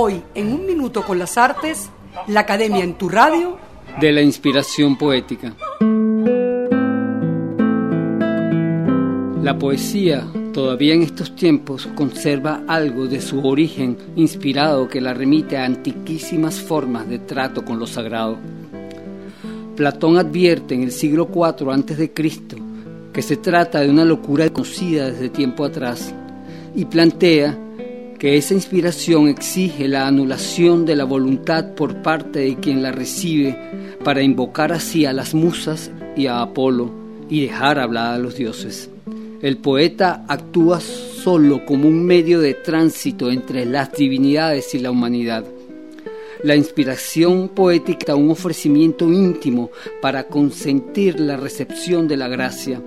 Hoy, en un minuto con las artes, la Academia en tu radio. De la inspiración poética. La poesía, todavía en estos tiempos, conserva algo de su origen inspirado que la remite a antiquísimas formas de trato con lo sagrado. Platón advierte en el siglo IV a.C. que se trata de una locura conocida desde tiempo atrás y plantea que esa inspiración exige la anulación de la voluntad por parte de quien la recibe para invocar así a las musas y a Apolo y dejar hablar a los dioses. El poeta actúa solo como un medio de tránsito entre las divinidades y la humanidad. La inspiración poética un ofrecimiento íntimo para consentir la recepción de la gracia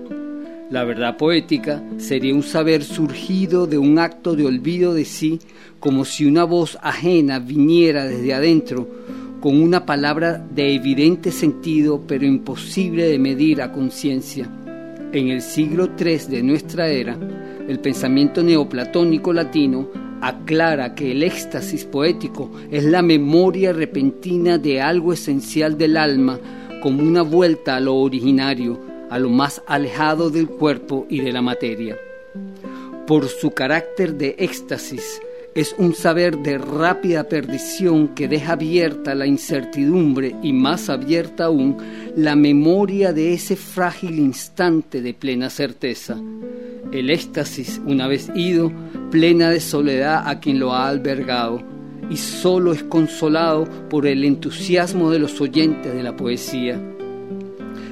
la verdad poética sería un saber surgido de un acto de olvido de sí, como si una voz ajena viniera desde adentro, con una palabra de evidente sentido, pero imposible de medir a conciencia. En el siglo III de nuestra era, el pensamiento neoplatónico latino aclara que el éxtasis poético es la memoria repentina de algo esencial del alma, como una vuelta a lo originario, a lo más alejado del cuerpo y de la materia. Por su carácter de éxtasis, es un saber de rápida perdición que deja abierta la incertidumbre y más abierta aún la memoria de ese frágil instante de plena certeza. El éxtasis, una vez ido, plena de soledad a quien lo ha albergado, y solo es consolado por el entusiasmo de los oyentes de la poesía.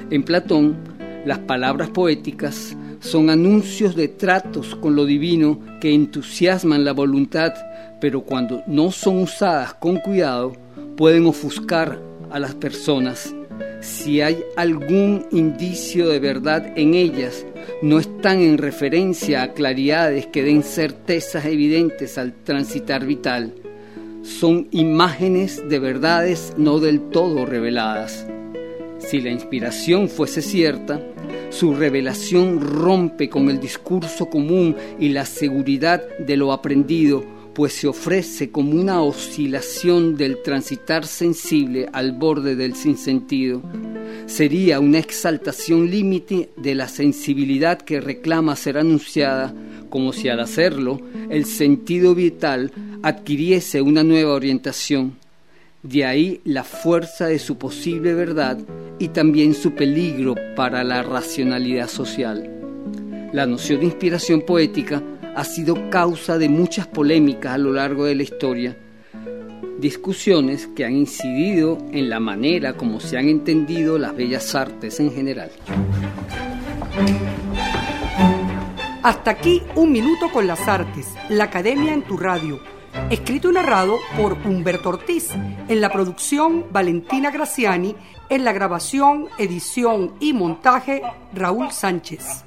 En Platón, las palabras poéticas son anuncios de tratos con lo divino que entusiasman la voluntad, pero cuando no son usadas con cuidado pueden ofuscar a las personas. Si hay algún indicio de verdad en ellas, no están en referencia a claridades que den certezas evidentes al transitar vital. Son imágenes de verdades no del todo reveladas. Si la inspiración fuese cierta, su revelación rompe con el discurso común y la seguridad de lo aprendido, pues se ofrece como una oscilación del transitar sensible al borde del sinsentido. Sería una exaltación límite de la sensibilidad que reclama ser anunciada, como si al hacerlo el sentido vital adquiriese una nueva orientación. De ahí la fuerza de su posible verdad y también su peligro para la racionalidad social. La noción de inspiración poética ha sido causa de muchas polémicas a lo largo de la historia, discusiones que han incidido en la manera como se han entendido las bellas artes en general. Hasta aquí un minuto con las artes, la academia en tu radio escrito y narrado por Humberto Ortiz, en la producción Valentina Graciani, en la grabación, edición y montaje Raúl Sánchez.